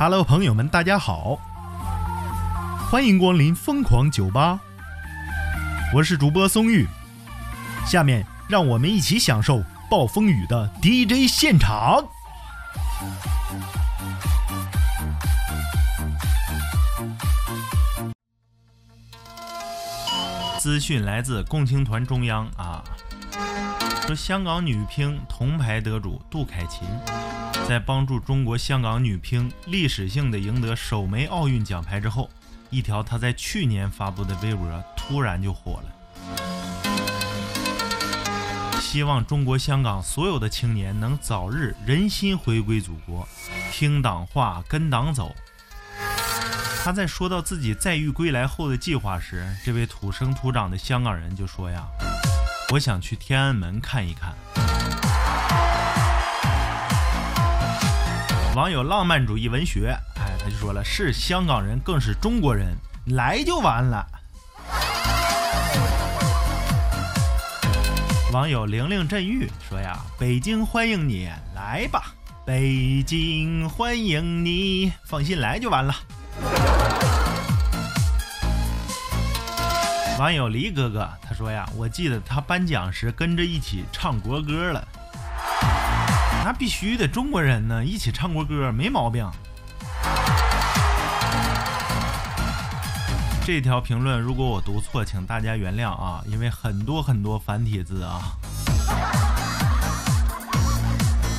Hello，朋友们，大家好，欢迎光临疯狂酒吧，我是主播松玉，下面让我们一起享受暴风雨的 DJ 现场。资讯来自共青团中央啊，说香港女乒铜牌得主杜凯琴，在帮助中国香港女乒历史性的赢得首枚奥运奖牌之后，一条她在去年发布的微博突然就火了。希望中国香港所有的青年能早日人心回归祖国，听党话，跟党走。他在说到自己在狱归来后的计划时，这位土生土长的香港人就说呀：“我想去天安门看一看。”网友浪漫主义文学，哎，他就说了：“是香港人，更是中国人，来就完了。”网友玲玲振玉说呀：“北京欢迎你，来吧，北京欢迎你，放心来就完了。”网友黎哥哥他说呀，我记得他颁奖时跟着一起唱国歌了，那必须的，中国人呢一起唱国歌没毛病。这条评论如果我读错，请大家原谅啊，因为很多很多繁体字啊。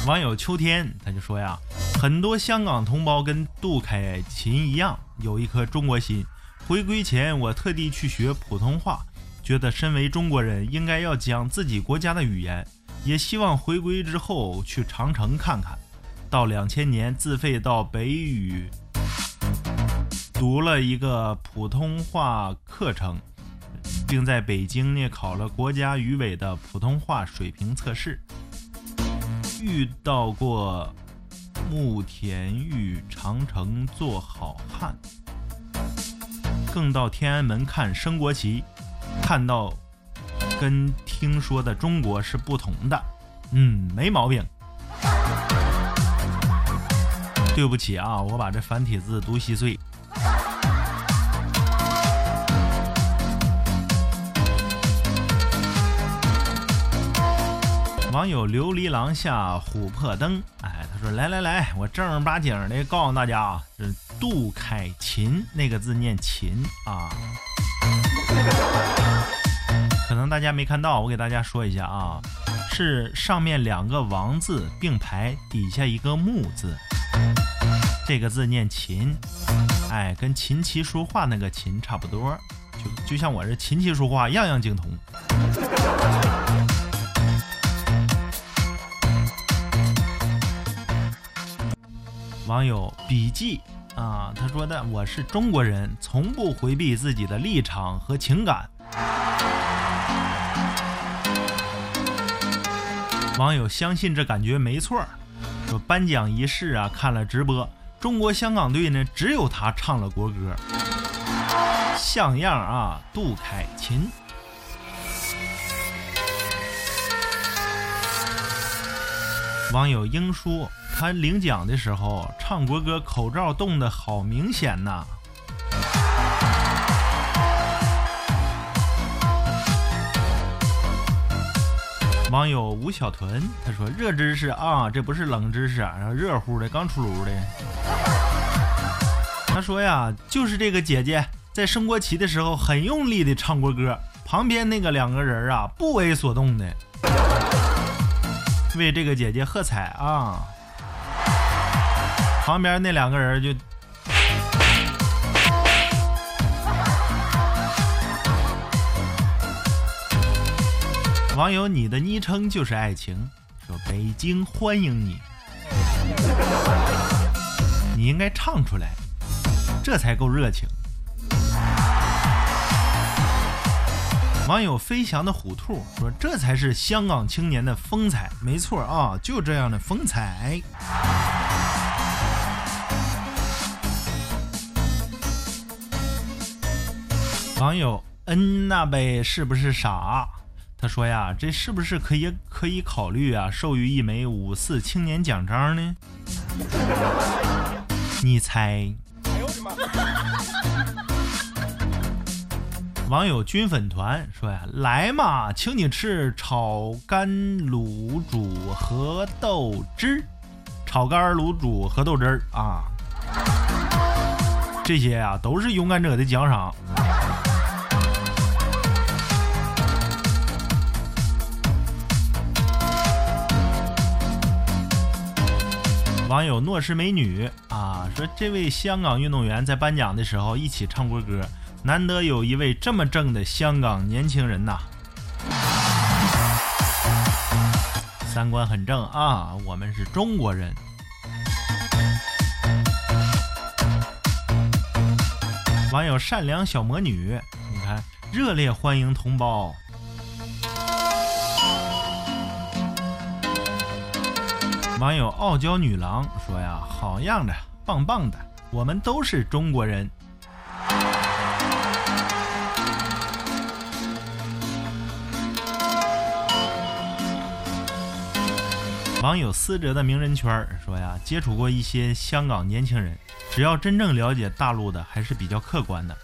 网友秋天他就说呀，很多香港同胞跟杜凯琴一样，有一颗中国心。回归前，我特地去学普通话，觉得身为中国人应该要讲自己国家的语言，也希望回归之后去长城看看。到两千年，自费到北语读了一个普通话课程，并在北京呢考了国家语委的普通话水平测试。遇到过慕田峪长城做好汉。更到天安门看升国旗，看到跟听说的中国是不同的，嗯，没毛病。对不起啊，我把这繁体字读稀碎。网友琉璃廊下琥珀灯，哎，他说：“来来来，我正儿八经的告诉大家啊，这杜凯琴那个字念琴啊，可能大家没看到，我给大家说一下啊，是上面两个王字并排，底下一个木字，这个字念琴，哎，跟琴棋书画那个琴差不多，就就像我这琴棋书画样样精通。”网友笔记啊，他说的我是中国人，从不回避自己的立场和情感。网友相信这感觉没错说颁奖仪式啊，看了直播，中国香港队呢，只有他唱了国歌，像样啊，杜凯琴。网友英叔。他领奖的时候唱国歌，口罩冻得好明显呐。网友吴小屯他说：“热知识啊，这不是冷知识，然后热乎的，刚出炉的。”他说呀，就是这个姐姐在升国旗的时候很用力的唱国歌，旁边那个两个人啊不为所动的，为这个姐姐喝彩啊。旁边那两个人就，网友，你的昵称就是爱情，说北京欢迎你，你应该唱出来，这才够热情。网友飞翔的虎兔说，这才是香港青年的风采，没错啊，就这样的风采。网友恩那呗是不是傻？他说呀，这是不是可以可以考虑啊，授予一枚五四青年奖章呢？你猜？网友军粉团说呀：“来嘛，请你吃炒肝卤煮和豆汁，炒肝卤煮和豆汁儿啊！这些啊都是勇敢者的奖赏。”网友诺氏美女啊说：“这位香港运动员在颁奖的时候一起唱国歌。”难得有一位这么正的香港年轻人呐，三观很正啊！我们是中国人。网友善良小魔女，你看，热烈欢迎同胞。网友傲娇女郎说呀：“好样的，棒棒的，我们都是中国人。”网友思哲的名人圈说呀，接触过一些香港年轻人，只要真正了解大陆的，还是比较客观的。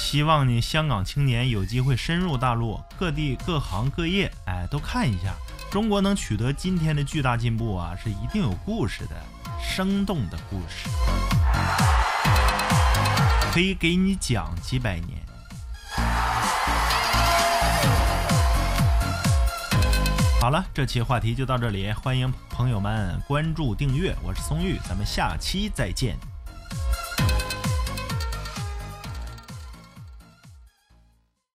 希望你香港青年有机会深入大陆各地各行各业，哎，都看一下。中国能取得今天的巨大进步啊，是一定有故事的，生动的故事，可以给你讲几百年。好了，这期话题就到这里，欢迎朋友们关注订阅，我是松玉，咱们下期再见。